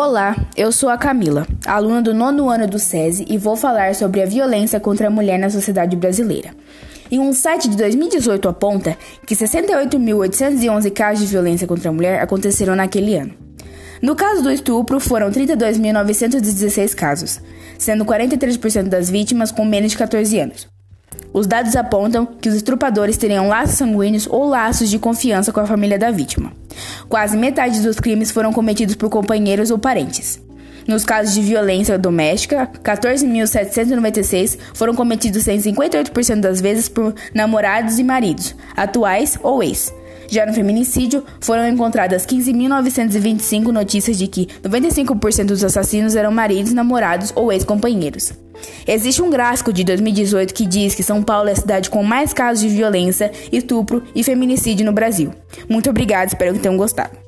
Olá, eu sou a Camila, aluna do nono ano do SESI e vou falar sobre a violência contra a mulher na sociedade brasileira. E um site de 2018 aponta que 68.811 casos de violência contra a mulher aconteceram naquele ano. No caso do estupro, foram 32.916 casos, sendo 43% das vítimas com menos de 14 anos. Os dados apontam que os estrupadores teriam laços sanguíneos ou laços de confiança com a família da vítima. Quase metade dos crimes foram cometidos por companheiros ou parentes. Nos casos de violência doméstica, 14.796 foram cometidos em 58% das vezes por namorados e maridos, atuais ou ex. Já no feminicídio, foram encontradas 15.925 notícias de que 95% dos assassinos eram maridos, namorados ou ex-companheiros. Existe um gráfico de 2018 que diz que São Paulo é a cidade com mais casos de violência, estupro e feminicídio no Brasil. Muito obrigada, espero que tenham gostado.